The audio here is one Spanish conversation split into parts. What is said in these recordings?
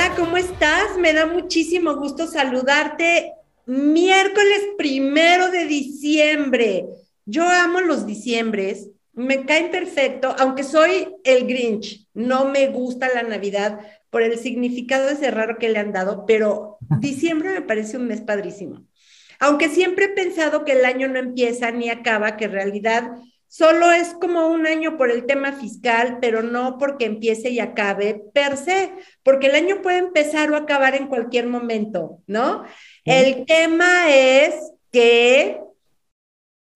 Hola, ¿cómo estás? Me da muchísimo gusto saludarte. Miércoles primero de diciembre. Yo amo los diciembres, me caen perfecto, aunque soy el Grinch, no me gusta la Navidad por el significado ese raro que le han dado, pero diciembre me parece un mes padrísimo. Aunque siempre he pensado que el año no empieza ni acaba, que en realidad solo es como un año por el tema fiscal, pero no porque empiece y acabe per se, porque el año puede empezar o acabar en cualquier momento, ¿no? El tema es que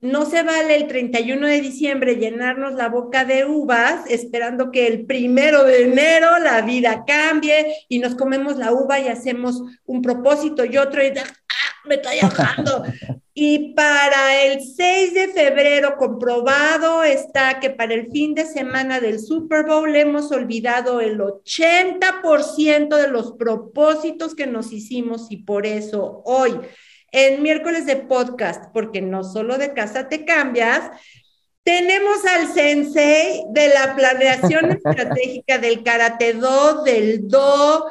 no se vale el 31 de diciembre llenarnos la boca de uvas esperando que el primero de enero la vida cambie y nos comemos la uva y hacemos un propósito y otro y ¡ah! Me está dejando. Y para el 6 de febrero comprobado está que para el fin de semana del Super Bowl hemos olvidado el 80% de los propósitos que nos hicimos y por eso hoy, en miércoles de podcast, porque no solo de casa te cambias, tenemos al sensei de la planeación estratégica del karate do, del do,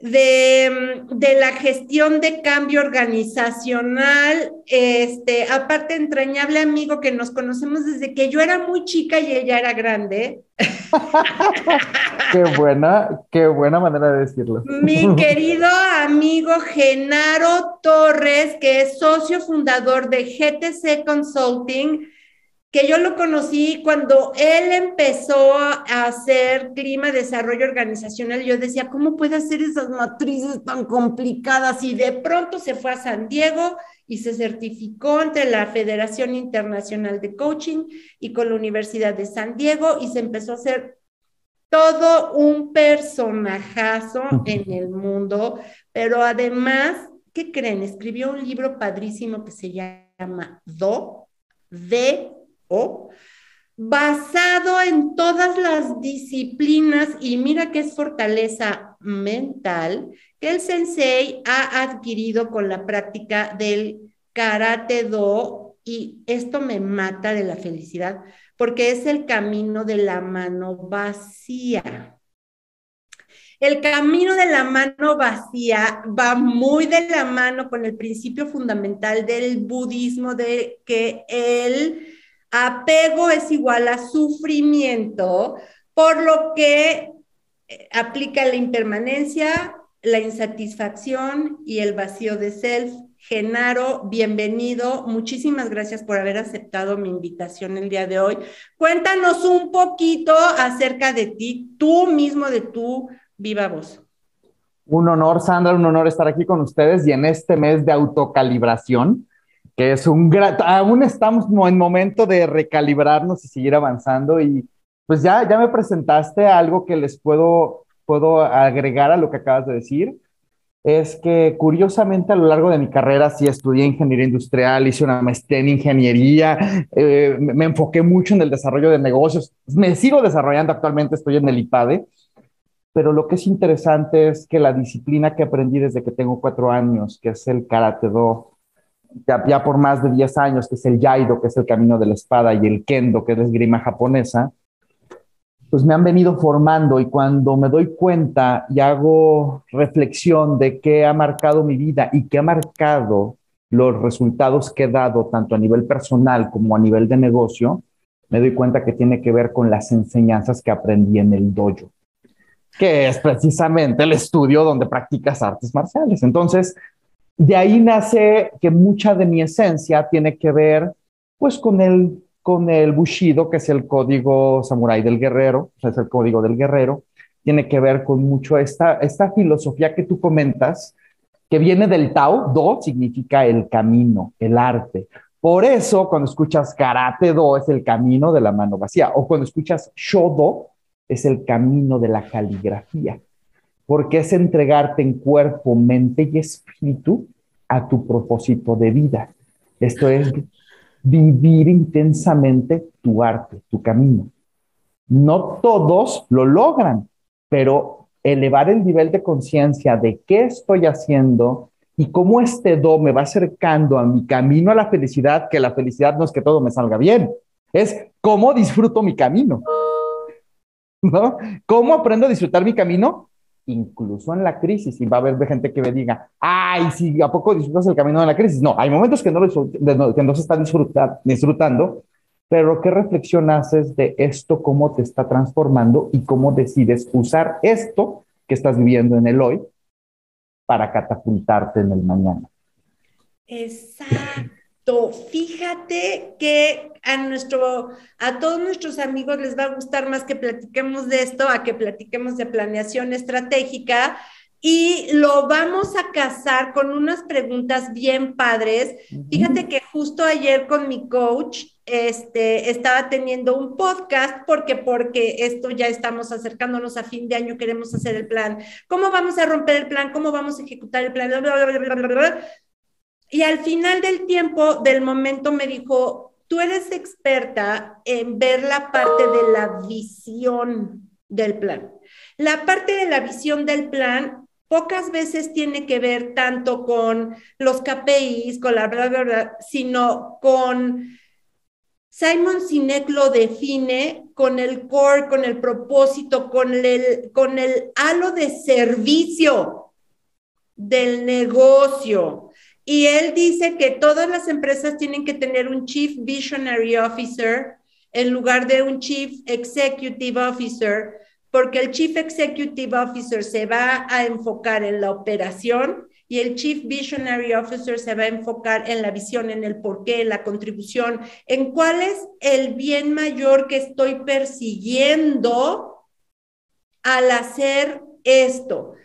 de, de, la gestión de cambio organizacional, este, aparte entrañable amigo que nos conocemos desde que yo era muy chica y ella era grande. qué buena, qué buena manera de decirlo. Mi querido amigo Genaro Torres, que es socio fundador de GTC Consulting, que yo lo conocí cuando él empezó a hacer clima, desarrollo organizacional. Yo decía, ¿cómo puede hacer esas matrices tan complicadas? Y de pronto se fue a San Diego y se certificó entre la Federación Internacional de Coaching y con la Universidad de San Diego y se empezó a hacer todo un personajazo en el mundo, pero además, ¿qué creen? Escribió un libro padrísimo que se llama Do, de o basado en todas las disciplinas y mira que es fortaleza mental que el sensei ha adquirido con la práctica del karate do y esto me mata de la felicidad porque es el camino de la mano vacía. El camino de la mano vacía va muy de la mano con el principio fundamental del budismo de que el Apego es igual a sufrimiento, por lo que eh, aplica la impermanencia, la insatisfacción y el vacío de self. Genaro, bienvenido. Muchísimas gracias por haber aceptado mi invitación el día de hoy. Cuéntanos un poquito acerca de ti, tú mismo, de tu viva voz. Un honor, Sandra, un honor estar aquí con ustedes y en este mes de autocalibración que es un gran, aún estamos en momento de recalibrarnos y seguir avanzando y pues ya, ya me presentaste algo que les puedo, puedo agregar a lo que acabas de decir. Es que curiosamente a lo largo de mi carrera sí estudié ingeniería industrial, hice una maestría en ingeniería, eh, me enfoqué mucho en el desarrollo de negocios, me sigo desarrollando actualmente, estoy en el IPADE, pero lo que es interesante es que la disciplina que aprendí desde que tengo cuatro años, que es el Karate Do, ya, por más de 10 años, que es el Yaido, que es el camino de la espada, y el Kendo, que es la esgrima japonesa, pues me han venido formando y cuando me doy cuenta y hago reflexión de qué ha marcado mi vida y qué ha marcado los resultados que he dado tanto a nivel personal como a nivel de negocio, me doy cuenta que tiene que ver con las enseñanzas que aprendí en el dojo, que es precisamente el estudio donde practicas artes marciales. Entonces, de ahí nace que mucha de mi esencia tiene que ver pues con el, con el Bushido, que es el código samurái del guerrero, es el código del guerrero, tiene que ver con mucho esta, esta filosofía que tú comentas, que viene del Tao, Do significa el camino, el arte. Por eso, cuando escuchas Karate Do es el camino de la mano vacía, o cuando escuchas Shodo es el camino de la caligrafía porque es entregarte en cuerpo, mente y espíritu a tu propósito de vida. Esto es vivir intensamente tu arte, tu camino. No todos lo logran, pero elevar el nivel de conciencia de qué estoy haciendo y cómo este do me va acercando a mi camino a la felicidad, que la felicidad no es que todo me salga bien, es cómo disfruto mi camino. ¿No? ¿Cómo aprendo a disfrutar mi camino? Incluso en la crisis. Y va a haber gente que me diga, ay, si ¿a poco disfrutas el camino de la crisis? No, hay momentos que no, que no se están disfrutando, pero ¿qué reflexión haces de esto, cómo te está transformando y cómo decides usar esto que estás viviendo en el hoy para catapultarte en el mañana? Exacto. Fíjate que a nuestro, a todos nuestros amigos les va a gustar más que platiquemos de esto, a que platiquemos de planeación estratégica y lo vamos a casar con unas preguntas bien padres. Fíjate que justo ayer con mi coach este, estaba teniendo un podcast porque porque esto ya estamos acercándonos a fin de año, queremos hacer el plan. ¿Cómo vamos a romper el plan? ¿Cómo vamos a ejecutar el plan? Y al final del tiempo, del momento, me dijo, tú eres experta en ver la parte de la visión del plan. La parte de la visión del plan pocas veces tiene que ver tanto con los KPIs, con la bla, bla, sino con Simon Sinek lo define con el core, con el propósito, con el, con el halo de servicio del negocio. Y él dice que todas las empresas tienen que tener un Chief Visionary Officer en lugar de un Chief Executive Officer, porque el Chief Executive Officer se va a enfocar en la operación y el Chief Visionary Officer se va a enfocar en la visión, en el porqué, en la contribución, en cuál es el bien mayor que estoy persiguiendo al hacer esto.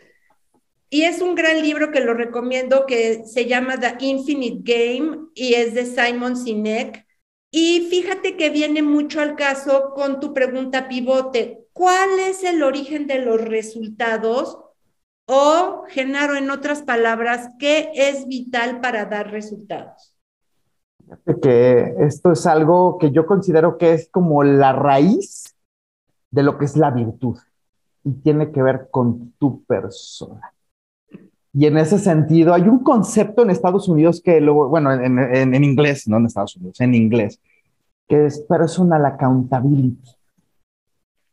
Y es un gran libro que lo recomiendo que se llama The Infinite Game y es de Simon Sinek. Y fíjate que viene mucho al caso con tu pregunta pivote. ¿Cuál es el origen de los resultados? O, Genaro, en otras palabras, ¿qué es vital para dar resultados? Que esto es algo que yo considero que es como la raíz de lo que es la virtud y tiene que ver con tu persona. Y en ese sentido, hay un concepto en Estados Unidos que, luego, bueno, en, en, inglés, no en Estados Unidos, en inglés, que es personal accountability,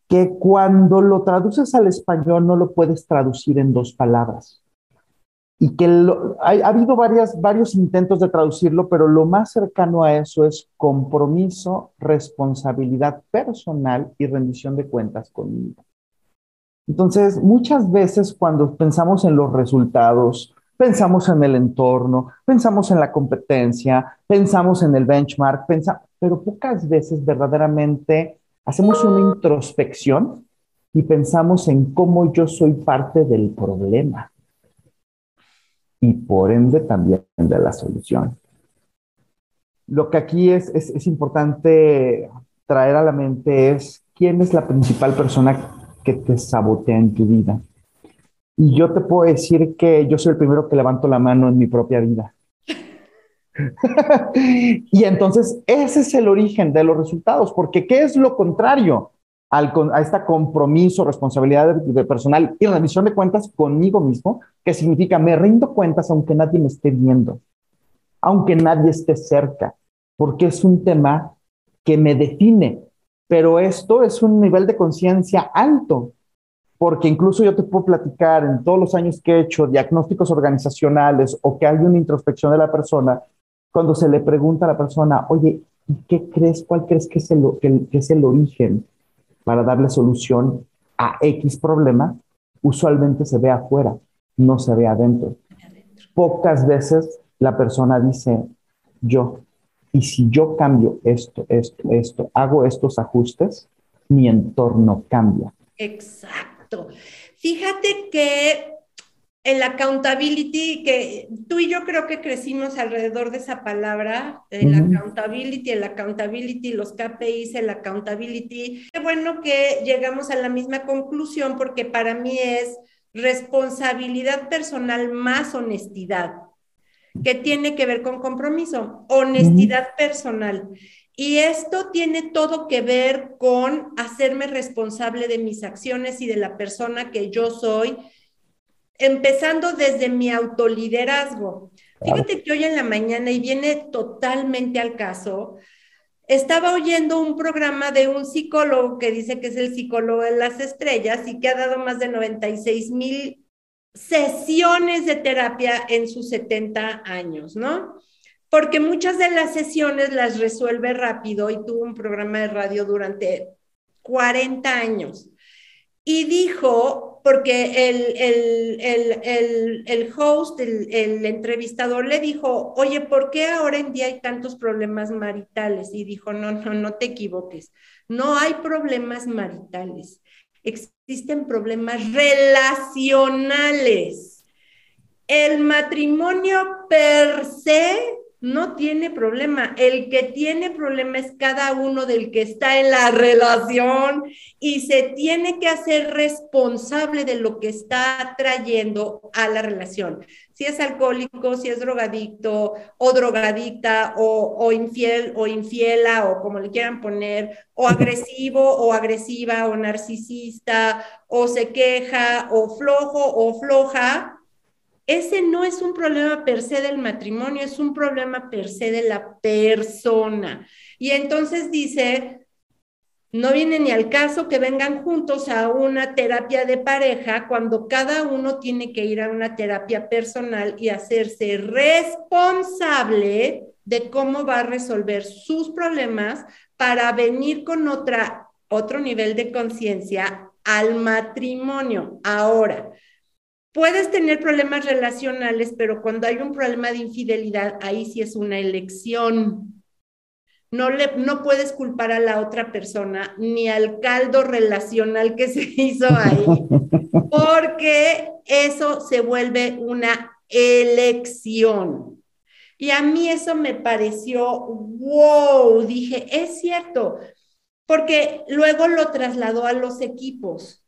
que cuando lo traduces al español no lo puedes traducir en dos palabras. Y que ha, ha, habido varias, varios intentos de traducirlo, pero lo más cercano a eso es compromiso, responsabilidad personal y rendición de cuentas conmigo. Entonces, muchas veces cuando pensamos en los resultados, pensamos en el entorno, pensamos en la competencia, pensamos en el benchmark, pero pocas veces verdaderamente hacemos una introspección y pensamos en cómo yo soy parte del problema y por ende también de la solución. Lo que aquí es, es, es importante traer a la mente es quién es la principal persona que te sabotea en tu vida. Y yo te puedo decir que yo soy el primero que levanto la mano en mi propia vida. y entonces ese es el origen de los resultados, porque ¿qué es lo contrario al, a este compromiso, responsabilidad de, personal y rendición de cuentas conmigo mismo? Que significa me rindo cuentas aunque nadie me esté viendo, aunque nadie esté cerca, porque es un tema que me define, pero esto es un nivel de conciencia alto, porque incluso yo te puedo platicar en todos los años que he hecho diagnósticos organizacionales o que hay una introspección de la persona, cuando se le pregunta a la persona, oye, ¿qué crees? ¿Cuál crees que es el, que, es el origen para darle solución a X problema? Usualmente se ve afuera, no se ve adentro. Pocas veces la persona dice, yo, y si yo cambio esto, esto, esto, hago estos ajustes, mi entorno cambia. Exacto. Fíjate que el accountability, que tú y yo creo que crecimos alrededor de esa palabra, el accountability, el accountability, los KPIs, el accountability. Qué bueno que llegamos a la misma conclusión porque para mí es responsabilidad personal más honestidad que tiene que ver con compromiso, honestidad personal. Y esto tiene todo que ver con hacerme responsable de mis acciones y de la persona que yo soy, empezando desde mi autoliderazgo. Fíjate que hoy en la mañana, y viene totalmente al caso, estaba oyendo un programa de un psicólogo que dice que es el psicólogo de las estrellas y que ha dado más de 96 mil sesiones de terapia en sus 70 años, ¿no? Porque muchas de las sesiones las resuelve rápido y tuvo un programa de radio durante 40 años. Y dijo, porque el, el, host, el, entrevistador le dijo, oye, ¿por qué ahora en día hay tantos problemas maritales? Y dijo, no, no, no te equivoques, no hay problemas maritales, existen problemas relacionales. El matrimonio per se no tiene problema. El que tiene problema es cada uno del que está en la relación y se tiene que hacer responsable de lo que está trayendo a la relación. Si es alcohólico, si es drogadicto o drogadicta o, infiel o infiela o como le quieran poner, o agresivo o agresiva o narcisista o se queja o flojo o floja, ese no es un problema per se del matrimonio, es un problema per se de la persona. Y entonces dice, no viene ni al caso que vengan juntos a una terapia de pareja cuando cada uno tiene que ir a una terapia personal y hacerse responsable de cómo va a resolver sus problemas para venir con otra, otro nivel de conciencia al matrimonio. Ahora, Puedes tener problemas relacionales, pero cuando hay un problema de infidelidad, ahí sí es una elección. No, le, no puedes culpar a la otra persona ni al caldo relacional que se hizo ahí, porque eso se vuelve una elección. Y a mí eso me pareció, wow, dije, es cierto, porque luego lo trasladó a los equipos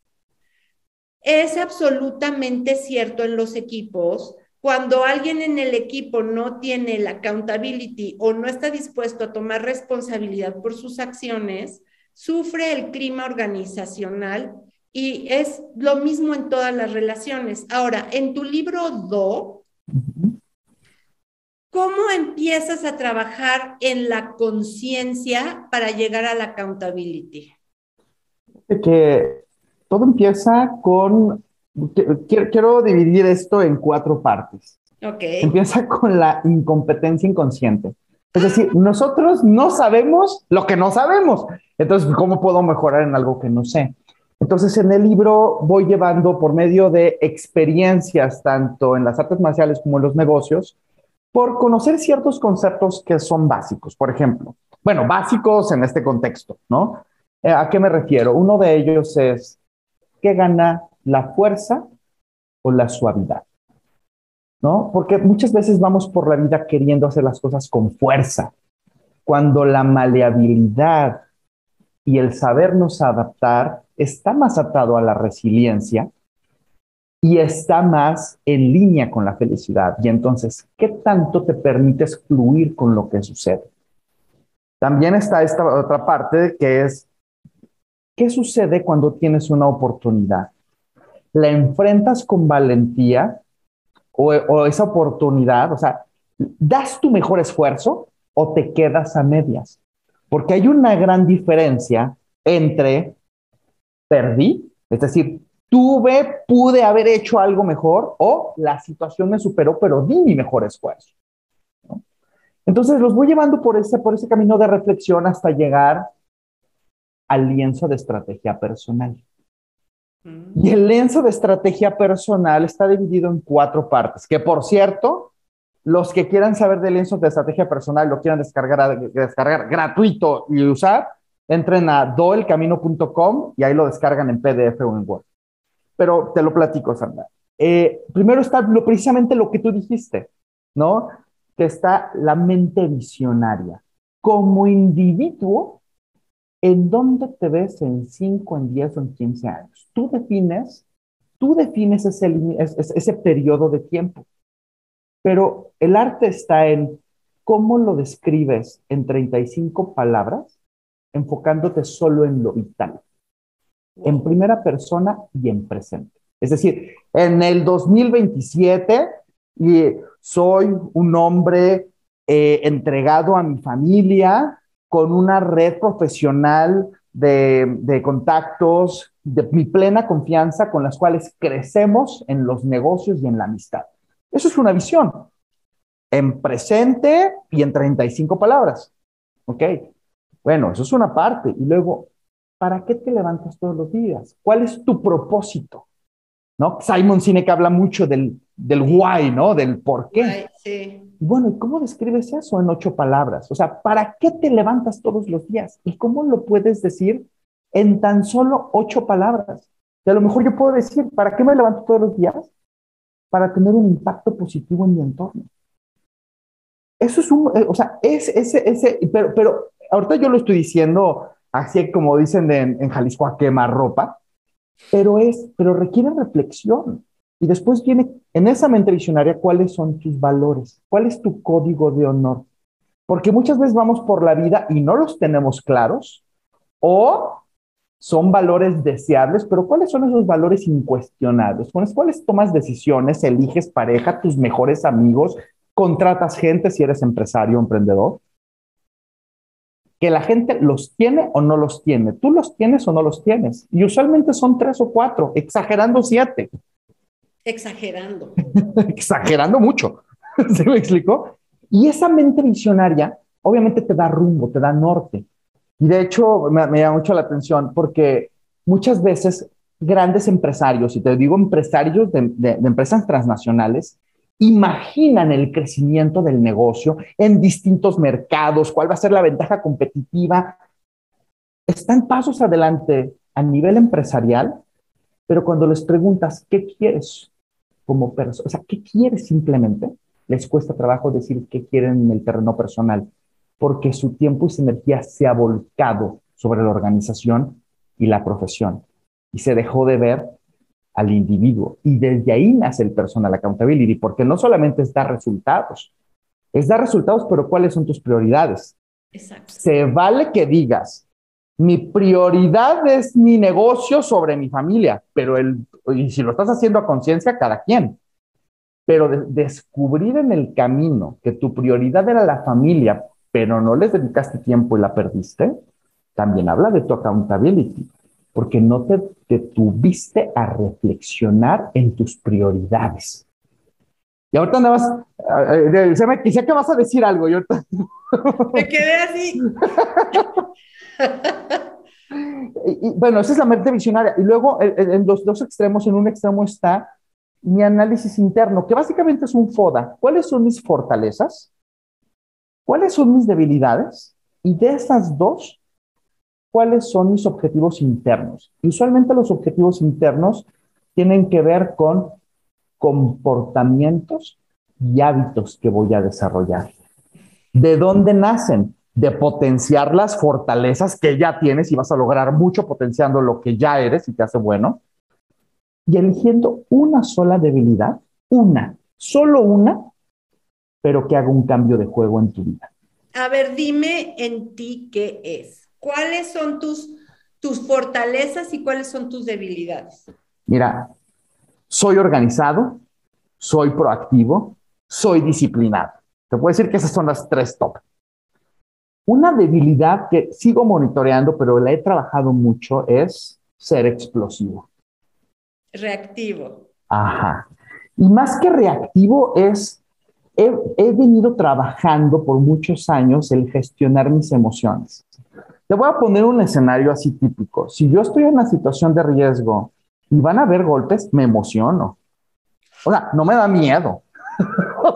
es absolutamente cierto en los equipos. Cuando alguien en el equipo no tiene la accountability o no está dispuesto a tomar responsabilidad por sus acciones, sufre el clima organizacional y es lo mismo en todas las relaciones. Ahora, en tu libro Do, ¿cómo empiezas a trabajar en la conciencia para llegar a la accountability? Que todo empieza con, quiero, dividir esto en cuatro partes. Okay. Empieza con la incompetencia inconsciente. Es decir, nosotros no sabemos lo que no sabemos. Entonces, ¿cómo puedo mejorar en algo que no sé? Entonces, en el libro voy llevando por medio de experiencias, tanto en las artes marciales como en los negocios, por conocer ciertos conceptos que son básicos. Por ejemplo, bueno, básicos en este contexto, ¿no? Eh, ¿A qué me refiero? Uno de ellos es ¿qué gana la fuerza o la suavidad? ¿No? Porque muchas veces vamos por la vida queriendo hacer las cosas con fuerza, cuando la maleabilidad y el sabernos adaptar está más atado a la resiliencia y está más en línea con la felicidad. Y entonces, ¿qué tanto te permites fluir con lo que sucede? También está esta otra parte que es ¿Qué sucede cuando tienes una oportunidad? ¿La enfrentas con valentía o, esa oportunidad? O sea, ¿das tu mejor esfuerzo o te quedas a medias? Porque hay una gran diferencia entre perdí, es decir, tuve, pude haber hecho algo mejor o la situación me superó, pero di mi mejor esfuerzo. Entonces los voy llevando por ese, por ese camino de reflexión hasta llegar al lienzo de estrategia personal. Mm. Y el lienzo de estrategia personal está dividido en cuatro partes, que por cierto, los que quieran saber del lienzo de estrategia personal, lo quieran descargar, descargar gratuito y usar, entren a doelcamino.com y ahí lo descargan en PDF o en Word. Pero te lo platico, Sandra. Eh, primero está lo, precisamente lo que tú dijiste, ¿no? Que está la mente visionaria. Como individuo, ¿En dónde te ves en 5, en 10 o en 15 años? Tú defines, tú defines ese, ese periodo de tiempo. Pero el arte está en cómo lo describes en 35 palabras, enfocándote solo en lo vital, en primera persona y en presente. Es decir, en el 2027 y soy un hombre eh, entregado a mi familia, con una red profesional de, contactos, de mi plena confianza con las cuales crecemos en los negocios y en la amistad. Eso es una visión. En presente y en 35 palabras. ¿Ok? Bueno, eso es una parte. Y luego, ¿para qué te levantas todos los días? ¿Cuál es tu propósito? ¿No? Simon Sinek habla mucho del, del why, ¿no? Del por qué. Sí. Bueno, ¿y cómo describes eso en ocho palabras? O sea, ¿para qué te levantas todos los días? ¿Y cómo lo puedes decir en tan solo ocho palabras? Y a lo mejor yo puedo decir, ¿para qué me levanto todos los días? Para tener un impacto positivo en mi entorno. Eso es un, eh, o sea, es ese, ese, pero, pero ahorita yo lo estoy diciendo así como dicen en, en Jalisco a quemar ropa, pero es, pero requiere reflexión. Y después viene en esa mente visionaria cuáles son tus valores, cuál es tu código de honor. Porque muchas veces vamos por la vida y no los tenemos claros o son valores deseables, pero ¿cuáles son esos valores incuestionables? ¿Con los cuales tomas decisiones, eliges pareja, tus mejores amigos, contratas gente si eres empresario o emprendedor? Que la gente los tiene o no los tiene. Tú los tienes o no los tienes. Y usualmente son tres o cuatro, exagerando siete. Exagerando. Exagerando mucho. ¿Se me explicó? Y esa mente visionaria, obviamente te da rumbo, te da norte. Y de hecho, me, llama mucho la atención porque muchas veces grandes empresarios, y te digo empresarios de, de empresas transnacionales, imaginan el crecimiento del negocio en distintos mercados, cuál va a ser la ventaja competitiva. Están pasos adelante a nivel empresarial, pero cuando les preguntas, ¿qué quieres? Como persona, o sea, ¿qué quieres simplemente? Les cuesta trabajo decir qué quieren en el terreno personal, porque su tiempo y su energía se ha volcado sobre la organización y la profesión, y se dejó de ver al individuo. Y desde ahí nace el personal accountability, porque no solamente es dar resultados, es dar resultados, pero ¿cuáles son tus prioridades? Exacto. Se vale que digas, mi prioridad es mi negocio sobre mi familia, pero el, y si lo estás haciendo a conciencia, cada quien. Pero descubrir en el camino que tu prioridad era la familia, pero no les dedicaste tiempo y la perdiste, también habla de tu accountability, porque no te detuviste a reflexionar en tus prioridades. Y ahorita nada más, se me que vas a decir algo. Y ahorita... Me quedé así. bueno, esa es la mente visionaria. Y luego en, los dos extremos, en un extremo está mi análisis interno, que básicamente es un FODA. ¿Cuáles son mis fortalezas? ¿Cuáles son mis debilidades? Y de esas dos, ¿cuáles son mis objetivos internos? Y usualmente los objetivos internos tienen que ver con comportamientos y hábitos que voy a desarrollar. ¿De dónde nacen? De potenciar las fortalezas que ya tienes y vas a lograr mucho potenciando lo que ya eres y te hace bueno, y eligiendo una sola debilidad, una, solo una, pero que haga un cambio de juego en tu vida. A ver, dime en ti qué es. ¿Cuáles son tus, tus fortalezas y cuáles son tus debilidades? Mira, soy organizado, soy proactivo, soy disciplinado. Te puedo decir que esas son las tres top. Una debilidad que sigo monitoreando, pero la he trabajado mucho, es ser explosivo. Reactivo. Ajá. Y más que reactivo es, he, he, venido trabajando por muchos años el gestionar mis emociones. Te voy a poner un escenario así típico. Si yo estoy en una situación de riesgo y van a haber golpes, me emociono. O sea, no me da miedo,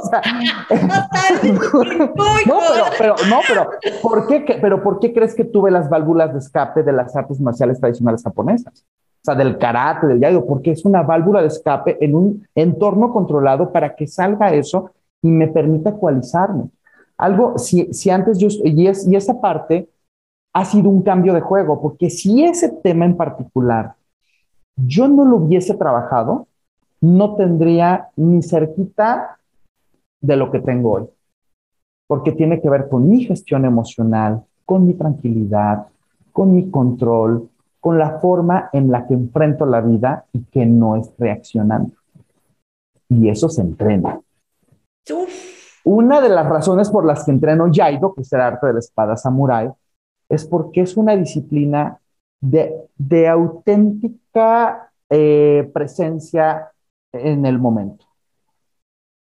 o sea, no, pero, no, pero, ¿por qué, pero ¿por qué crees que tuve las válvulas de escape de las artes marciales tradicionales japonesas? O sea, del karate, del yaido, porque es una válvula de escape en un entorno controlado para que salga eso y me permita ecualizarme. Algo, si, si antes yo, y, es, y esa parte ha sido un cambio de juego, porque si ese tema en particular yo no lo hubiese trabajado, no tendría ni cerquita de lo que tengo hoy, porque tiene que ver con mi gestión emocional, con mi tranquilidad, con mi control, con la forma en la que enfrento la vida y que no es reaccionando. Y eso se entrena. Una de las razones por las que entreno Yaido, que es el arte de la espada samurai, es porque es una disciplina de, auténtica eh, presencia en el momento.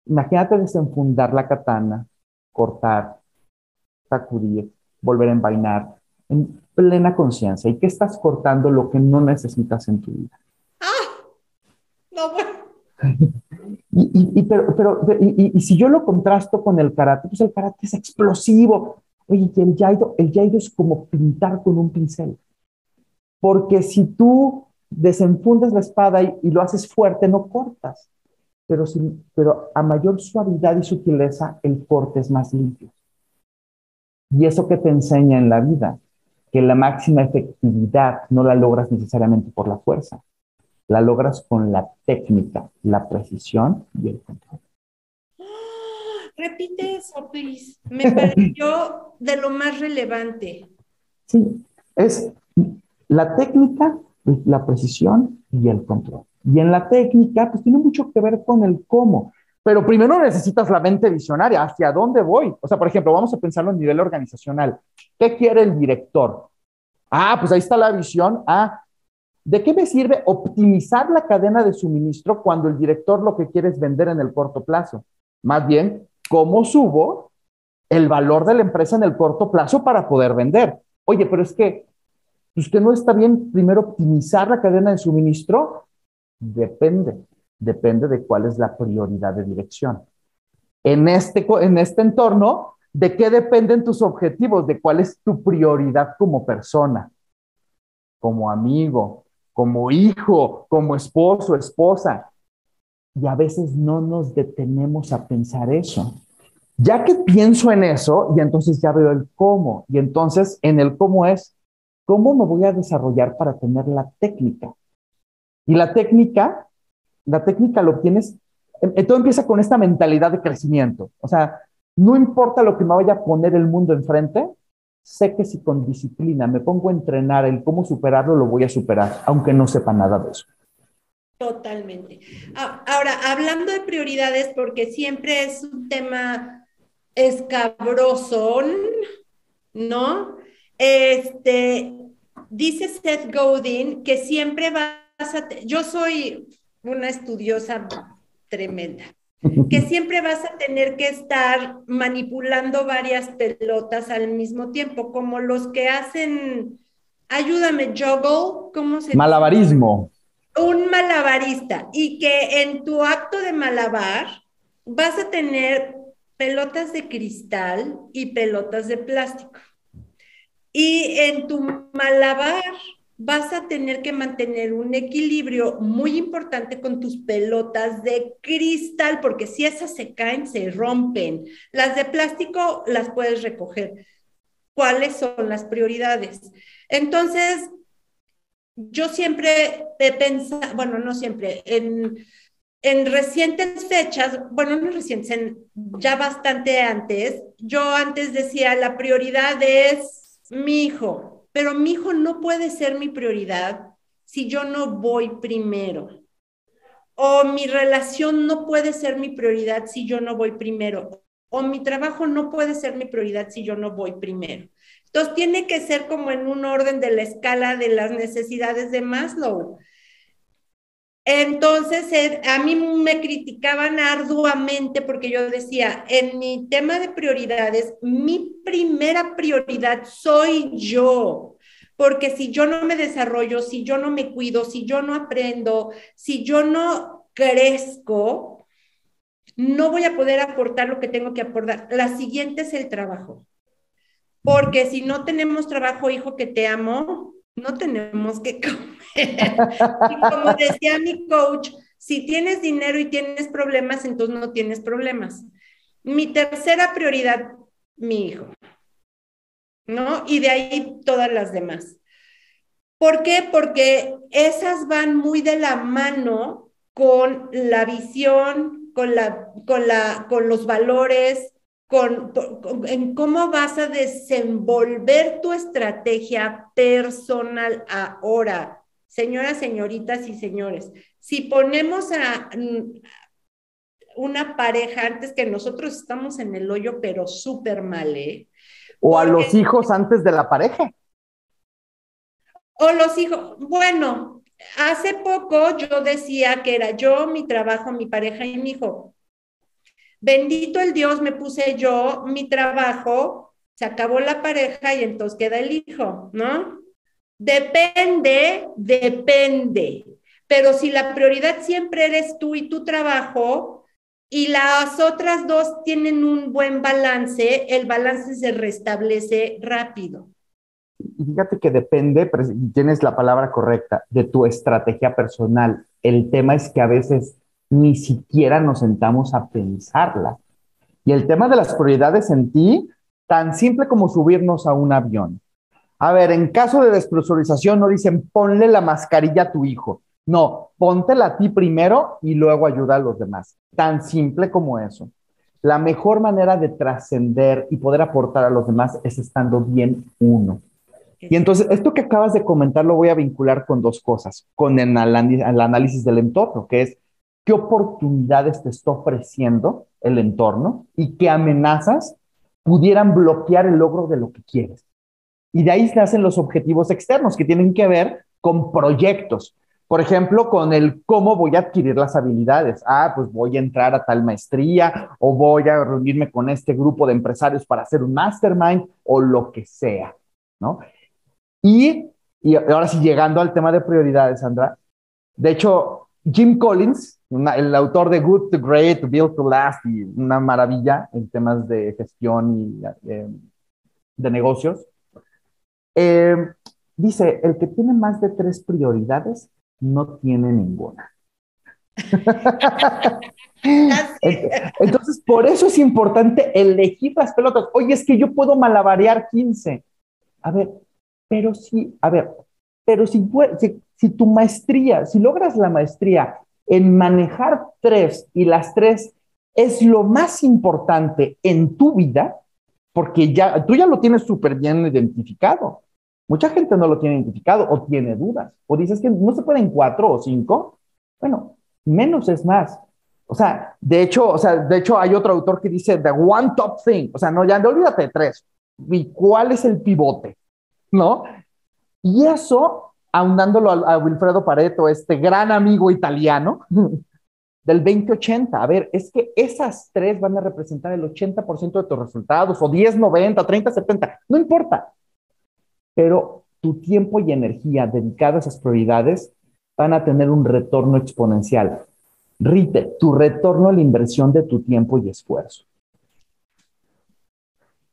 Imagínate desenfundar la katana, cortar, sacudir, volver a envainar en plena conciencia. ¿Y qué estás cortando lo que no necesitas en tu vida? ¡Ah! No, bueno. y, pero, pero, y, si yo lo contrasto con el karate, pues el karate es explosivo. Oye, y el yaido, el yaido es como pintar con un pincel. Porque si tú desenfundas la espada y, lo haces fuerte, no cortas. Pero, pero a mayor suavidad y sutileza, el corte es más limpio. Y eso que te enseña en la vida, que la máxima efectividad no la logras necesariamente por la fuerza, la logras con la técnica, la precisión y el control. Repite eso, please. Me pareció de lo más relevante. Sí, es la técnica, la precisión y el control. Y en la técnica, pues tiene mucho que ver con el cómo. Pero primero necesitas la mente visionaria, ¿hacia dónde voy? O sea, por ejemplo, vamos a pensarlo a nivel organizacional. ¿Qué quiere el director? Ah, pues ahí está la visión. Ah, ¿de qué me sirve optimizar la cadena de suministro cuando el director lo que quiere es vender en el corto plazo? Más bien, ¿cómo subo el valor de la empresa en el corto plazo para poder vender? Oye, pero es que pues que no está bien primero optimizar la cadena de suministro. Depende, depende de cuál es la prioridad de dirección. En este, en este entorno, ¿de qué dependen tus objetivos? ¿De cuál es tu prioridad como persona? Como amigo, como hijo, como esposo, esposa. Y a veces no nos detenemos a pensar eso. Ya que pienso en eso, y entonces ya veo el cómo. Y entonces en el cómo es, ¿Cómo me voy a desarrollar para tener la técnica? Y la técnica, la técnica lo obtienes, em, eh, todo empieza con esta mentalidad de crecimiento. O sea, no importa lo que me vaya a poner el mundo enfrente, sé que si con disciplina me pongo a entrenar el cómo superarlo, lo voy a superar, aunque no sepa nada de eso. Totalmente. Ah, ahora, hablando de prioridades, porque siempre es un tema escabroso, ¿no? Este, dice Seth Godin que siempre vas a, yo soy una estudiosa tremenda, que siempre vas a tener que estar manipulando varias pelotas al mismo tiempo, como los que hacen, ayúdame, juggle, ¿cómo se Malabarismo. Un malabarista, y que en tu acto de malabar vas a tener pelotas de cristal y pelotas de plástico. Y en tu malabar vas a tener que mantener un equilibrio muy importante con tus pelotas de cristal, porque si esas se caen, se rompen. Las de plástico las puedes recoger. ¿Cuáles son las prioridades? Entonces, yo siempre he pensado, bueno, no siempre, en, en recientes fechas, bueno, no recientes, ya bastante antes, yo antes decía, la prioridad es mi hijo, pero mi hijo no puede ser mi prioridad si yo no voy primero. O mi relación no puede ser mi prioridad si yo no voy primero. O mi trabajo no puede ser mi prioridad si yo no voy primero. Entonces tiene que ser como en un orden de la escala de las necesidades de Maslow. Entonces, a mí me criticaban arduamente porque yo decía, en mi tema de prioridades, mi primera prioridad soy yo. Porque si yo no me desarrollo, si yo no me cuido, si yo no aprendo, si yo no crezco, no voy a poder aportar lo que tengo que aportar. La siguiente es el trabajo. Porque si no tenemos trabajo, hijo que te amo, no tenemos que comer. y como decía mi coach, si tienes dinero y tienes problemas, entonces no tienes problemas. Mi tercera prioridad, mi hijo. ¿No? Y de ahí todas las demás. ¿Por qué? Porque esas van muy de la mano con la visión, con, la, con, la, con los valores, con, en cómo vas a desenvolver tu estrategia personal ahora. Señoras, señoritas y señores, si ponemos a mm, una pareja antes que nosotros estamos en el hoyo, pero súper mal, ¿eh? O a los hijos antes de la pareja. O los hijos, bueno, hace poco yo decía que era yo, mi trabajo, mi pareja y mi hijo. Bendito el Dios, me puse yo, mi trabajo, se acabó la pareja y entonces queda el hijo, ¿no? Depende, depende. Pero si la prioridad siempre eres tú y tu trabajo y las otras dos tienen un buen balance, el balance se restablece rápido. Fíjate que depende, tienes la palabra correcta, de tu estrategia personal. El tema es que a veces ni siquiera nos sentamos a pensarla. Y el tema de las prioridades en ti, tan simple como subirnos a un avión. A ver, en caso de despresurización no dicen ponle la mascarilla a tu hijo. No, póntela a ti primero y luego ayuda a los demás. Tan simple como eso. La mejor manera de trascender y poder aportar a los demás es estando bien uno. Y entonces, esto que acabas de comentar lo voy a vincular con dos cosas, con el, análisis del entorno, que es qué oportunidades te está ofreciendo el entorno y qué amenazas pudieran bloquear el logro de lo que quieres. Y de ahí nacen los objetivos externos que tienen que ver con proyectos. Por ejemplo, con el cómo voy a adquirir las habilidades. Ah, pues voy a entrar a tal maestría o voy a reunirme con este grupo de empresarios para hacer un mastermind o lo que sea, ¿no? Y, ahora sí, llegando al tema de prioridades, Sandra, de hecho, Jim Collins, el autor de Good to Great, to Build to Last, y una maravilla en temas de gestión y eh, de negocios, eh, dice, el que tiene más de tres prioridades no tiene ninguna. Entonces, por eso es importante elegir las pelotas. Oye, es que yo puedo malabarear 15. A ver, pero sí, a ver, pero si, si, tu maestría, si logras la maestría en manejar tres y las tres es lo más importante en tu vida, porque ya tú ya lo tienes súper bien identificado. Mucha gente no lo tiene identificado o tiene dudas o dices que no se pueden cuatro o cinco. Bueno, menos es más. O sea, de hecho, o sea, de hecho hay otro autor que dice the one top thing. O sea, no, ya no olvídate de tres. ¿Y cuál es el pivote? ¿no? Y eso, aunándolo a, Wilfredo Pareto, este gran amigo italiano del 2080, a ver, es que esas tres van a representar el 80% de tus resultados, o 10, 90, 30, 70, no importa. Pero tu tiempo y energía dedicada a esas prioridades van a tener un retorno exponencial. Rite, tu retorno a la inversión de tu tiempo y esfuerzo.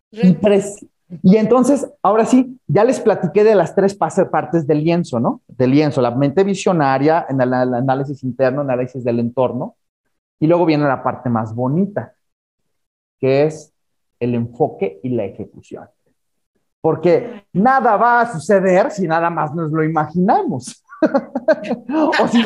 Y, y entonces, ahora sí, ya les platiqué de las tres partes del lienzo, ¿no? Del lienzo, la mente visionaria, en el, análisis interno, análisis del entorno, y luego viene la parte más bonita, que es el enfoque y la ejecución. Porque nada va a suceder si nada más nos lo imaginamos. o, si,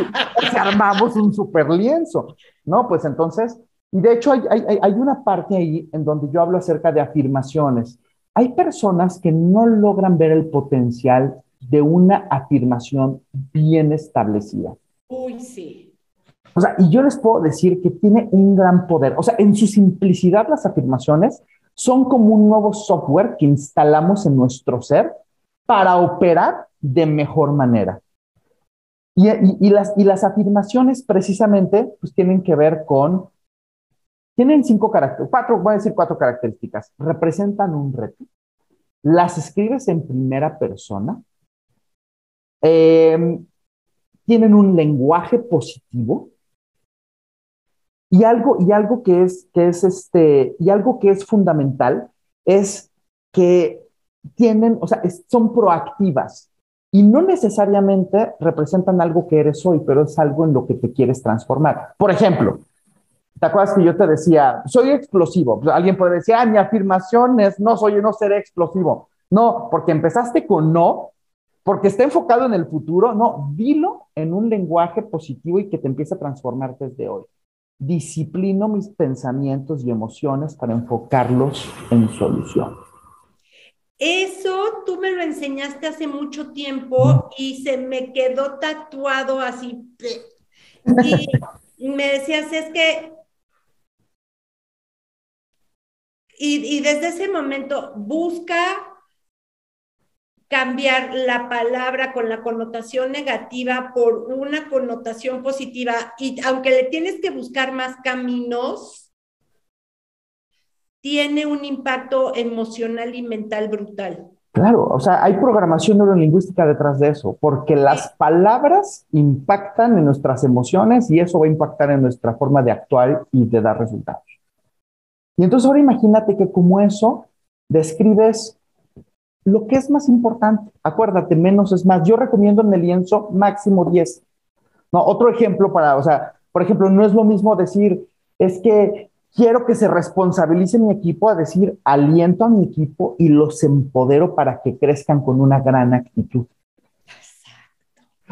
armamos un super lienzo, ¿no? Pues entonces, y de hecho hay, hay una parte ahí en donde yo hablo acerca de afirmaciones hay personas que no logran ver el potencial de una afirmación bien establecida. Uy, sí. O sea, y yo les puedo decir que tiene un gran poder. O sea, en su simplicidad las afirmaciones son como un nuevo software que instalamos en nuestro ser para operar de mejor manera. Y, las, y las afirmaciones precisamente pues tienen que ver con tienen cinco características, cuatro, voy a decir cuatro características. Representan un reto. Las escribes en primera persona. Em, tienen un lenguaje positivo. Y algo, y algo que es, que es este, y algo que es fundamental es que tienen, o sea, son proactivas y no necesariamente representan algo que eres hoy, pero es algo en lo que te quieres transformar. Por ejemplo, ¿Te acuerdas que yo te decía, soy explosivo? Pues, alguien puede decir, ah, mi afirmación es, no soy, no seré explosivo. No, porque empezaste con no, porque está enfocado en el futuro. No, dilo en un lenguaje positivo y que te empiece a transformar desde hoy. Disciplino mis pensamientos y emociones para enfocarlos en solución. Eso tú me lo enseñaste hace mucho tiempo y se me quedó tatuado así. Y me decías, es que y, desde ese momento busca cambiar la palabra con la connotación negativa por una connotación positiva y aunque le tienes que buscar más caminos, tiene un impacto emocional y mental brutal. Claro, o sea, hay programación neurolingüística detrás de eso, porque las palabras impactan en nuestras emociones y eso va a impactar en nuestra forma de actuar y de dar resultados. Y entonces ahora imagínate que como eso describes lo que es más importante. Acuérdate, menos es más. Yo recomiendo en el lienzo máximo 10. No, otro ejemplo para, o sea, por ejemplo, no es lo mismo decir, es que quiero que se responsabilice mi equipo a decir, aliento a mi equipo y los empodero para que crezcan con una gran actitud.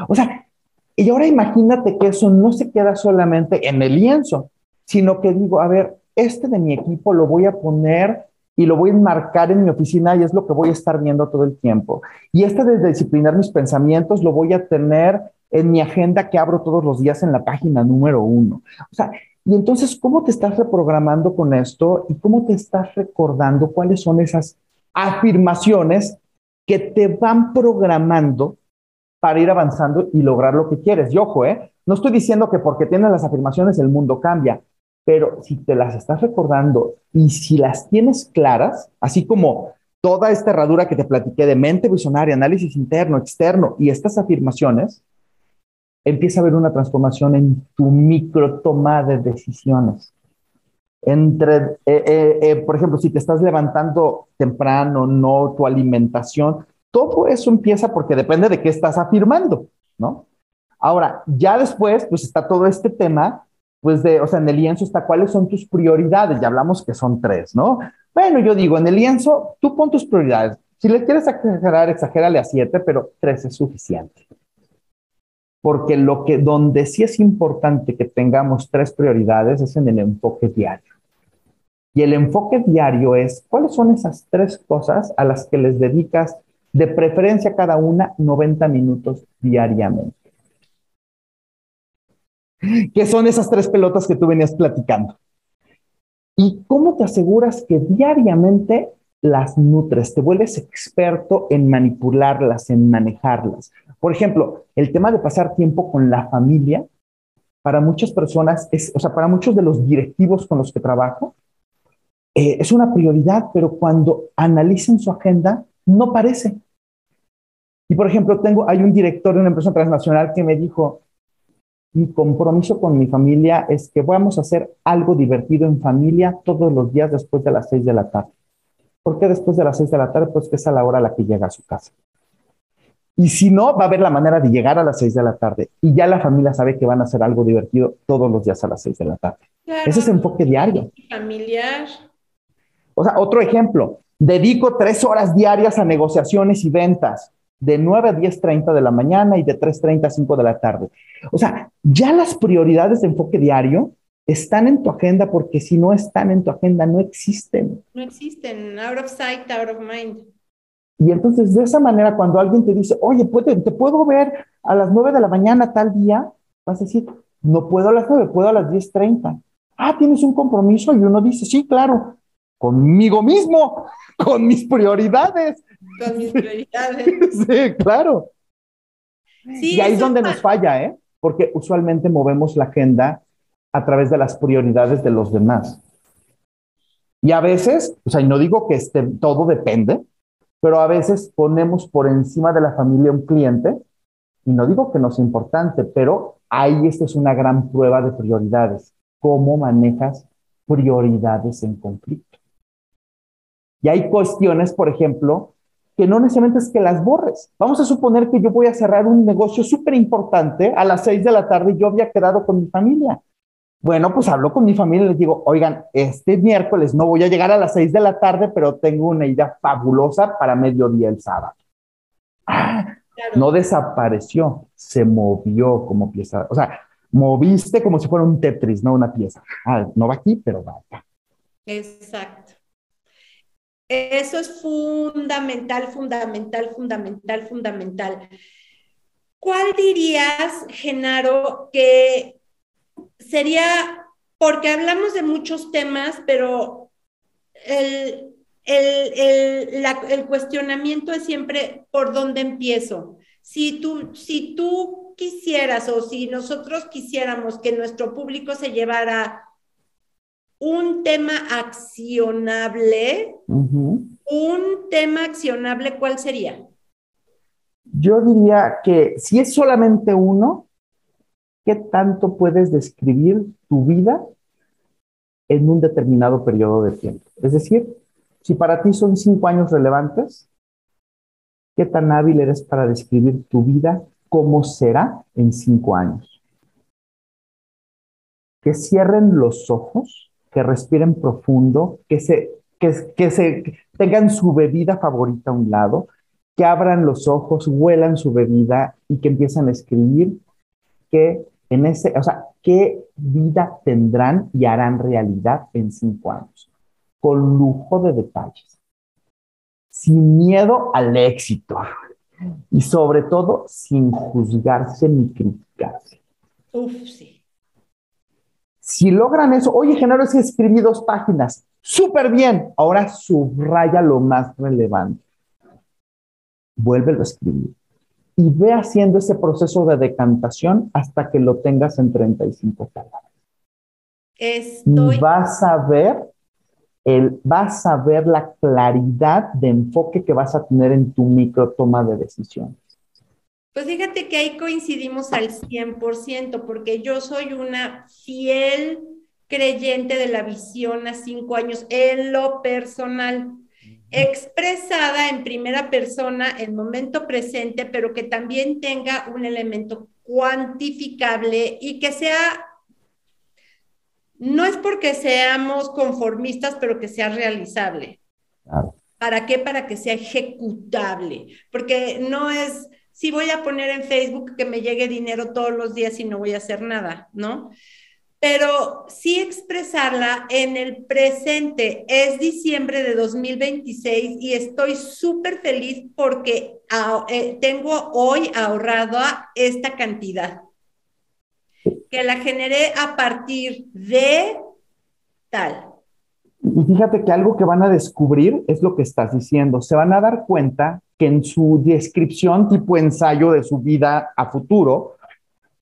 O sea, y ahora imagínate que eso no se queda solamente en el lienzo, sino que digo, a ver, este de mi equipo lo voy a poner y lo voy a enmarcar en mi oficina y es lo que voy a estar viendo todo el tiempo. Y este de disciplinar mis pensamientos lo voy a tener en mi agenda que abro todos los días en la página número uno. O sea, y entonces, ¿cómo te estás reprogramando con esto y cómo te estás recordando cuáles son esas afirmaciones que te van programando para ir avanzando y lograr lo que quieres? Y ojo, ¿eh? No estoy diciendo que porque tienes las afirmaciones el mundo cambia. Pero si te las estás recordando y si las tienes claras, así como toda esta herradura que te platiqué de mente visionaria, análisis interno, externo y estas afirmaciones, empieza a haber una transformación en tu micro toma de decisiones. Entre, eh, eh, eh, por ejemplo, si te estás levantando temprano, no, tu alimentación, todo eso empieza porque depende de qué estás afirmando, ¿no? Ahora, ya después, pues está todo este tema pues de, o sea, en el lienzo está cuáles son tus prioridades, ya hablamos que son tres, ¿no? Bueno, yo digo, en el lienzo, tú pon tus prioridades. Si le quieres exagerar, exagérale a siete, pero tres es suficiente. Porque lo que, donde sí es importante que tengamos tres prioridades es en el enfoque diario. Y el enfoque diario es, ¿cuáles son esas tres cosas a las que les dedicas de preferencia cada una 90 minutos diariamente? Que son esas tres pelotas que tú venías platicando. ¿Y cómo te aseguras que diariamente las nutres? Te vuelves experto en manipularlas, en manejarlas. Por ejemplo, el tema de pasar tiempo con la familia, para muchas personas, es, o sea, para muchos de los directivos con los que trabajo, eh, es una prioridad, pero cuando analizan su agenda, no parece. Y por ejemplo, tengo, hay un director de una empresa transnacional que me dijo, mi compromiso con mi familia es que vamos a hacer algo divertido en familia todos los días después de las seis de la tarde. ¿Por qué después de las seis de la tarde? Pues que es a la hora a la que llega a su casa. Y si no, va a haber la manera de llegar a las seis de la tarde. Y ya la familia sabe que van a hacer algo divertido todos los días a las seis de la tarde. Ese es enfoque diario. Familiar. O sea, otro ejemplo. Dedico tres horas diarias a negociaciones y ventas de 9 a 10.30 de la mañana y de 3.30 a 5 de la tarde. O sea, ya las prioridades de enfoque diario están en tu agenda porque si no están en tu agenda no existen. No existen, out of sight, out of mind. Y entonces de esa manera cuando alguien te dice, oye, ¿te puedo ver a las 9 de la mañana tal día? Vas a decir, no puedo a las 9, puedo a las 10.30. Ah, tienes un compromiso y uno dice, sí, claro, conmigo mismo, con mis prioridades con mis prioridades. sí, claro. y ahí es donde nos falla, ¿eh? Porque usualmente movemos la agenda a través de las prioridades de los demás. Y a veces, o sea, y no digo que esté, todo depende, pero a veces ponemos por encima de la familia un cliente, y no digo que no sea importante, pero ahí esta es una gran prueba de prioridades. ¿Cómo manejas prioridades en conflicto? Y hay cuestiones, por ejemplo, que no necesariamente es que las borres. Vamos a suponer que yo voy a cerrar un negocio súper importante a las seis de la tarde y yo había quedado con mi familia. Bueno, pues hablo con mi familia y les digo, oigan, este miércoles no voy a llegar a las seis de la tarde, pero tengo una idea fabulosa para mediodía el sábado. Ah, no desapareció, se movió como pieza. O sea, moviste como si fuera un Tetris, no una pieza. Ah, no va aquí, pero va acá. Exacto. Eso es fundamental, fundamental, fundamental, fundamental. ¿Cuál dirías, Genaro, que sería, porque hablamos de muchos temas, pero el, el, el, cuestionamiento es siempre por dónde empiezo. Si tú, si tú quisieras o si nosotros quisiéramos que nuestro público se llevara un tema accionable, un tema accionable, ¿cuál sería? Yo diría que si es solamente uno, ¿qué tanto puedes describir tu vida en un determinado periodo de tiempo? Es decir, si para ti son cinco años relevantes, ¿qué tan hábil eres para describir tu vida cómo será en cinco años? Que cierren los ojos, que respiren profundo, que se, que, se tengan su bebida favorita a un lado, que abran los ojos, huelan su bebida y que empiezan a escribir que en ese, o sea, qué vida tendrán y harán realidad en cinco años con lujo de detalles, sin miedo al éxito y sobre todo sin juzgarse ni criticarse. Uf, sí. Si logran eso, oye, Genaro, es que escribí dos páginas, súper bien, ahora subraya lo más relevante. Vuélvelo a escribir y ve haciendo ese proceso de decantación hasta que lo tengas en 35 palabras. Estoy... Y vas a ver el, vas a ver la claridad de enfoque que vas a tener en tu micro toma de decisiones. Pues fíjate que ahí coincidimos al 100%, porque yo soy una fiel creyente de la visión a cinco años en lo personal, expresada en primera persona, en momento presente, pero que también tenga un elemento cuantificable y que sea no es porque seamos conformistas, pero que sea realizable. ¿Para qué? Para que sea ejecutable. Porque no es, si voy a poner en Facebook que me llegue dinero todos los días y no voy a hacer nada, ¿no? Pero sí expresarla en el presente. Es diciembre de 2026 y estoy súper feliz porque eh, tengo hoy ahorrado esta cantidad que la generé a partir de tal. Y fíjate que algo que van a descubrir es lo que estás diciendo. Se van a dar cuenta que en su descripción tipo ensayo de su vida a futuro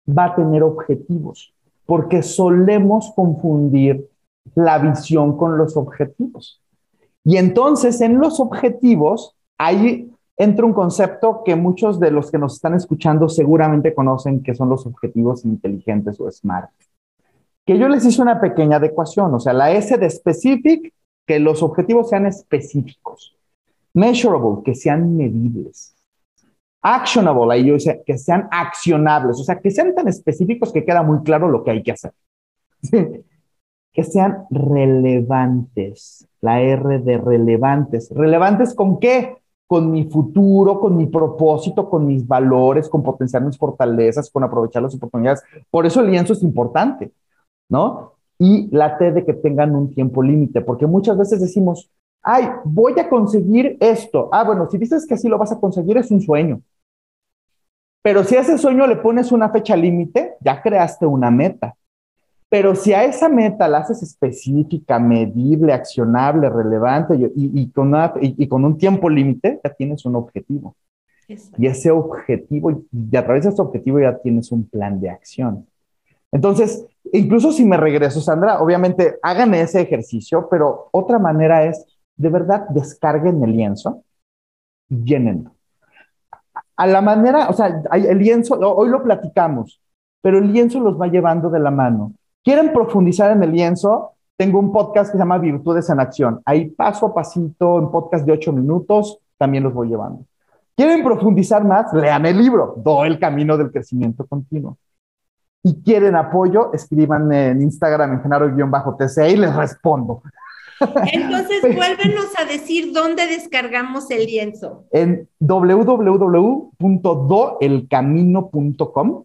va a tener objetivos, porque solemos confundir la visión con los objetivos. Y entonces en los objetivos hay entra un concepto que muchos de los que nos están escuchando seguramente conocen, que son los objetivos inteligentes o SMART. Que yo les hice una pequeña adecuación, o sea, la S de specific, que los objetivos sean específicos. Measurable, que sean medibles. Actionable, ahí yo decía, que sean accionables, o sea, que sean tan específicos que queda muy claro lo que hay que hacer. que sean relevantes, la R de relevantes. ¿Relevantes con qué? con mi futuro, con mi propósito, con mis valores, con potenciar mis fortalezas, con aprovechar las oportunidades. Por eso el lienzo es importante, ¿no? Y la T de que tengan un tiempo límite, porque muchas veces decimos, ay, voy a conseguir esto. Ah, bueno, si dices que así lo vas a conseguir, es un sueño. Pero si a ese sueño le pones una fecha límite, ya creaste una meta. Pero si a esa meta la haces específica, medible, accionable, relevante y, con, y, con, un tiempo límite, ya tienes un objetivo. Y ese objetivo, y a través de ese objetivo ya tienes un plan de acción. Entonces, incluso si me regreso, Sandra, obviamente hagan ese ejercicio, pero otra manera es, de verdad, descarguen el lienzo y llénenlo. A la manera, o sea, el lienzo, hoy lo platicamos, pero el lienzo los va llevando de la mano. ¿Quieren profundizar en el lienzo? Tengo un podcast que se llama Virtudes en Acción. Ahí paso a pasito, en podcast de ocho minutos, también los voy llevando. ¿Quieren profundizar más? Lean el libro, Do el camino del crecimiento continuo. Y quieren apoyo, escriban en Instagram en genaro-tc y les respondo. Entonces, vuélvenos a decir dónde descargamos el lienzo. En www.doelcamino.com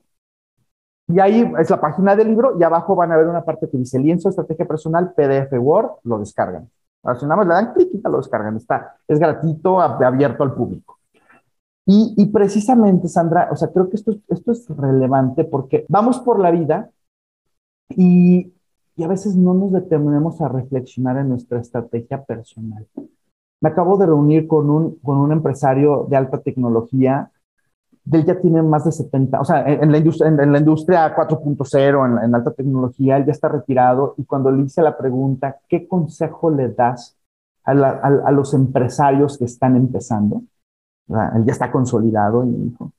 y ahí es la página del libro y abajo van a ver una parte que dice lienzo, estrategia personal, PDF Word, lo descargan. Ahora, si nada más le dan clic y lo descargan. Está, es gratuito, abierto al público. Y, y, precisamente, Sandra, o sea, creo que esto, esto es relevante porque vamos por la vida y y a veces no nos detenemos a reflexionar en nuestra estrategia personal. Me acabo de reunir con un, con un empresario de alta tecnología. Él ya tiene más de 70, o sea, en, la industria, en, la industria 4.0, en, alta tecnología, él ya está retirado y cuando le hice la pregunta, ¿qué consejo le das a, a los empresarios que están empezando? él ya está consolidado y dijo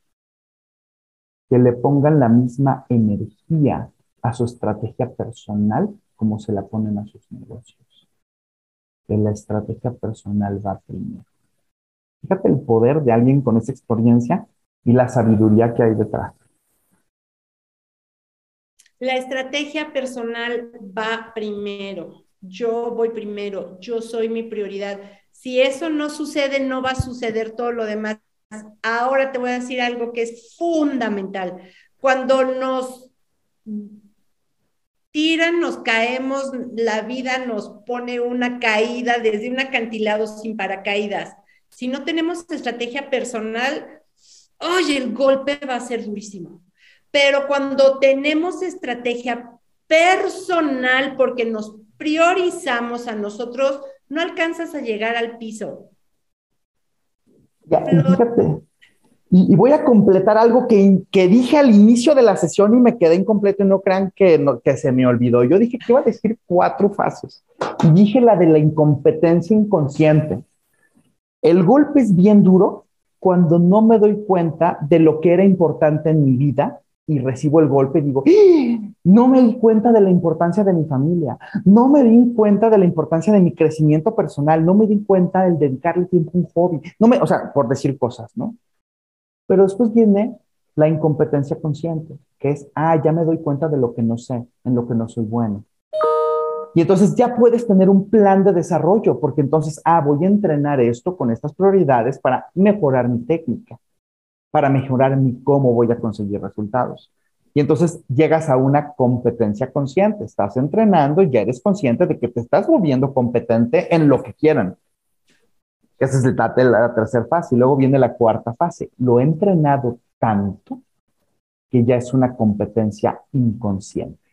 que le pongan la misma energía a su estrategia personal como se la ponen a sus negocios. Que la estrategia personal va primero. Fíjate el poder de alguien con esa experiencia y la sabiduría que hay detrás. La estrategia personal va primero. Yo voy primero. Yo soy mi prioridad. Si eso no sucede, no va a suceder todo lo demás. Ahora te voy a decir algo que es fundamental. Cuando nos tiran, nos caemos, la vida nos pone una caída desde un acantilado sin paracaídas. Si no tenemos estrategia personal, oye, el golpe va a ser durísimo. Pero cuando tenemos estrategia personal, porque nos priorizamos a nosotros, no alcanzas a llegar al piso. Ya, fíjate, y, voy a completar algo que, que, dije al inicio de la sesión y me quedé incompleto y no crean que, se me olvidó. Yo dije que iba a decir cuatro fases. Y dije la de la incompetencia inconsciente. El golpe es bien duro cuando no me doy cuenta de lo que era importante en mi vida y recibo el golpe y digo, ¡Ah! no me di cuenta de la importancia de mi familia, no me di cuenta de la importancia de mi crecimiento personal, no me di cuenta del dedicarle tiempo a un hobby, no me, o sea, por decir cosas, ¿no? Pero después viene la incompetencia consciente, que es, ah, ya me doy cuenta de lo que no sé, en lo que no soy bueno. Y entonces ya puedes tener un plan de desarrollo, porque entonces, ah, voy a entrenar esto con estas prioridades para mejorar mi técnica, para mejorar mi cómo voy a conseguir resultados. Y entonces llegas a una competencia consciente, estás entrenando y ya eres consciente de que te estás volviendo competente en lo que quieran. Esa es la, la tercera fase. Y luego viene la cuarta fase. Lo he entrenado tanto que ya es una competencia inconsciente.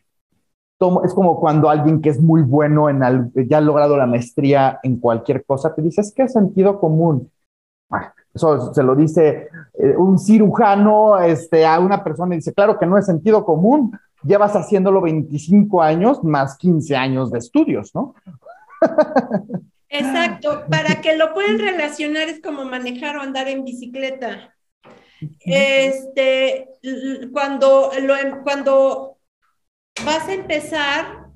Es como cuando alguien que es muy bueno en algo, ya ha logrado la maestría en cualquier cosa, te dice, es que es sentido común. Ah, eso se lo dice eh, un cirujano este, a una persona y dice, claro que no es sentido común, llevas haciéndolo 25 años más 15 años de estudios, ¿no? Exacto, para que lo puedan relacionar es como manejar o andar en bicicleta. Este, cuando, lo, em, cuando vas a empezar,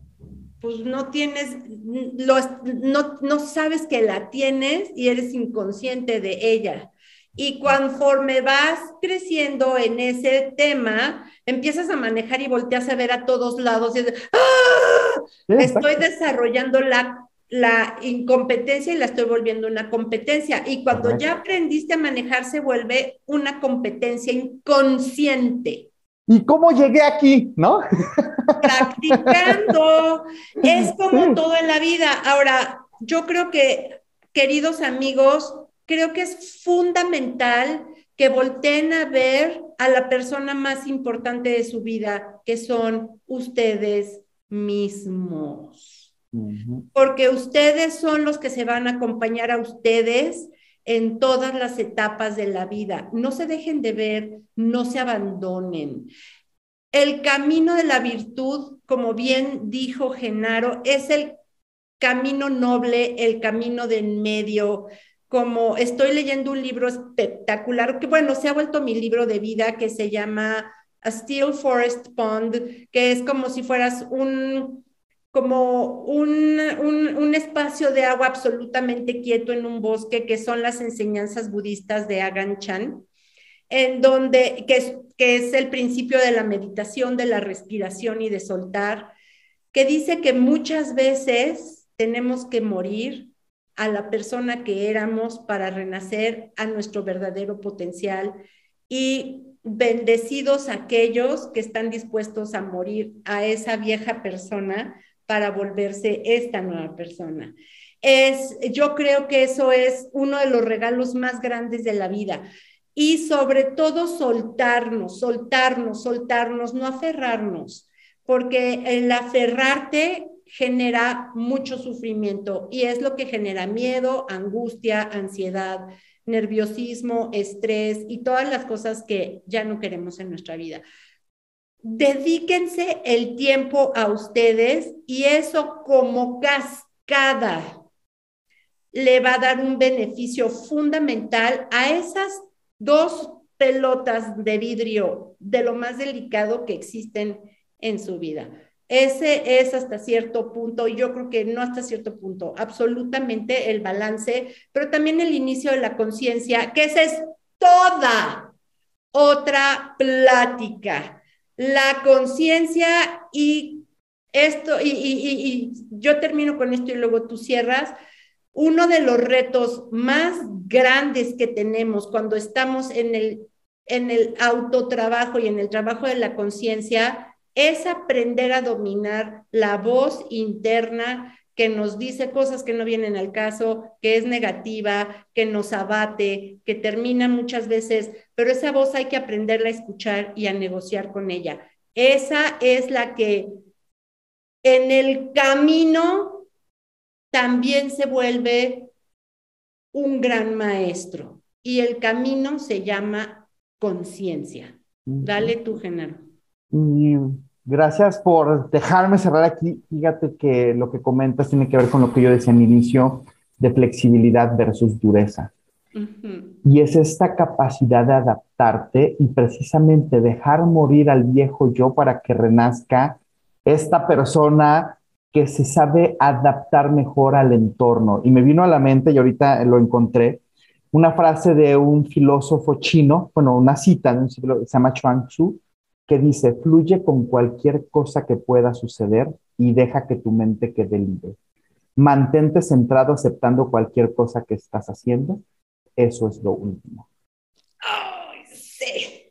pues no tienes, no, no sabes que la tienes y eres inconsciente de ella. Y conforme vas creciendo en ese tema, empiezas a manejar y volteas a ver a todos lados y ¡Ah! estoy desarrollando la la incompetencia y la estoy volviendo una competencia. Y cuando ya aprendiste a manejar, se vuelve una competencia inconsciente. ¿Y cómo llegué aquí? ¿No? Practicando. Es como todo en la vida. Ahora, yo creo que, queridos amigos, creo que es fundamental que volteen a ver a la persona más importante de su vida, que son ustedes mismos porque ustedes son los que se van a acompañar a ustedes en todas las etapas de la vida. No se dejen de ver, no se abandonen. El camino de la virtud, como bien dijo Genaro, es el camino noble, el camino de en medio. Como estoy leyendo un libro espectacular, que bueno, se ha vuelto mi libro de vida, que se llama A Steel Forest Pond, que es como si fueras un, como un, espacio de agua absolutamente quieto en un bosque, que son las enseñanzas budistas de Agan Chan, en donde, que es, que es el principio de la meditación, de la respiración y de soltar, que dice que muchas veces tenemos que morir a la persona que éramos para renacer a nuestro verdadero potencial y bendecidos aquellos que están dispuestos a morir a esa vieja persona para volverse esta nueva persona. Es, yo creo que eso es uno de los regalos más grandes de la vida. Y sobre todo soltarnos, soltarnos, soltarnos, no aferrarnos. porque el aferrarte genera mucho sufrimiento y es lo que genera miedo, angustia, ansiedad, nerviosismo, estrés y todas las cosas que ya no queremos en nuestra vida. Dedíquense el tiempo a ustedes y eso como cascada le va a dar un beneficio fundamental a esas dos pelotas de vidrio de lo más delicado que existen en su vida. Ese es hasta cierto punto, yo creo que no hasta cierto punto, absolutamente el balance, pero también el inicio de la conciencia, que esa es toda otra plática. La conciencia y esto, y, yo termino con esto y luego tú cierras. Uno de los retos más grandes que tenemos cuando estamos en el, en el autotrabajo y en el trabajo de la conciencia es aprender a dominar la voz interna que nos dice cosas que no vienen al caso, que es negativa, que nos abate, que termina muchas veces, pero esa voz hay que aprenderla a escuchar y a negociar con ella. Esa es la que en el camino también se vuelve un gran maestro y el camino se llama conciencia. Dale tú, Genaro. Gracias por dejarme cerrar aquí. Fíjate que lo que comentas tiene que ver con lo que yo decía al inicio de flexibilidad versus dureza. Y es esta capacidad de adaptarte y precisamente dejar morir al viejo yo para que renazca esta persona que se sabe adaptar mejor al entorno. Y me vino a la mente, y ahorita lo encontré, una frase de un filósofo chino, bueno, una cita de un siglo, se llama Chuang Tzu, que dice, fluye con cualquier cosa que pueda suceder y deja que tu mente quede libre. Mantente centrado aceptando cualquier cosa que estás haciendo. Eso es lo último. ¡Ay, sí!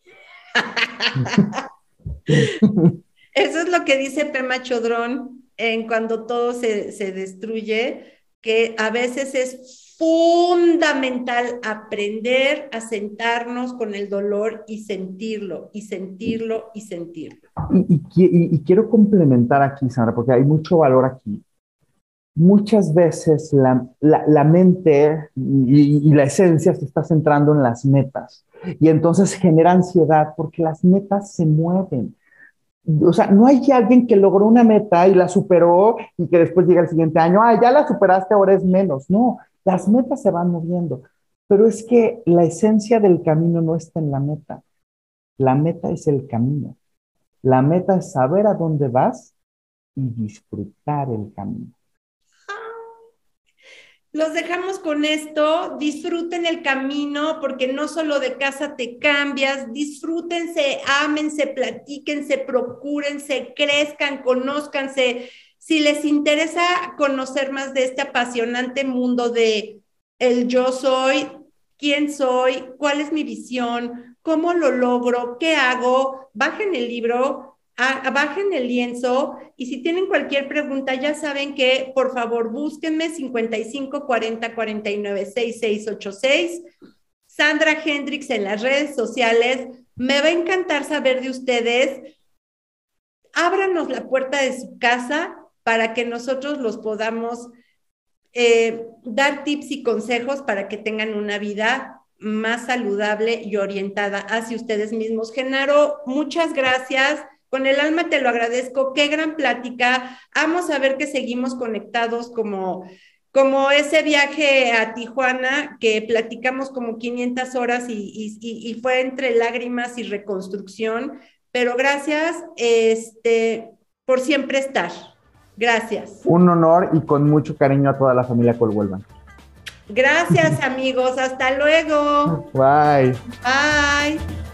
Eso es lo que dice Pema Chodrón en cuando todo se, se destruye, que a veces es fundamental aprender a sentarnos con el dolor y sentirlo, y sentirlo, y sentirlo. Y, quiero complementar aquí, Sandra, porque hay mucho valor aquí. Muchas veces la, la, mente y, y la esencia se está centrando en las metas y entonces genera ansiedad porque las metas se mueven. O sea, no hay alguien que logró una meta y la superó y que después llega el siguiente año, ah, ya la superaste, ahora es menos. No, las metas se van moviendo, pero es que la esencia del camino no está en la meta. La meta es el camino. La meta es saber a dónde vas y disfrutar el camino. Los dejamos con esto, disfruten el camino porque no solo de casa te cambias, disfrútense, ámense, platíquense, procúrense, crezcan, conózcanse, si les interesa conocer más de este apasionante mundo de el yo soy, quién soy, cuál es mi visión, cómo lo logro, qué hago, bajen el libro, bajen el lienzo y si tienen cualquier pregunta ya saben que por favor búsquenme 55 40 49 6686. Sandra Hendrix en las redes sociales. Me va a encantar saber de ustedes. Ábranos la puerta de su casa para que nosotros los podamos eh, dar tips y consejos para que tengan una vida más saludable y orientada hacia ustedes mismos. Genaro, muchas gracias. Con el alma te lo agradezco. Qué gran plática. Vamos a ver que seguimos conectados como, como ese viaje a Tijuana que platicamos como 500 horas y, y, fue entre lágrimas y reconstrucción. Pero gracias este, por siempre estar. Gracias. Un honor y con mucho cariño a toda la familia Colhuelvan. Gracias amigos, hasta luego. Bye. Bye.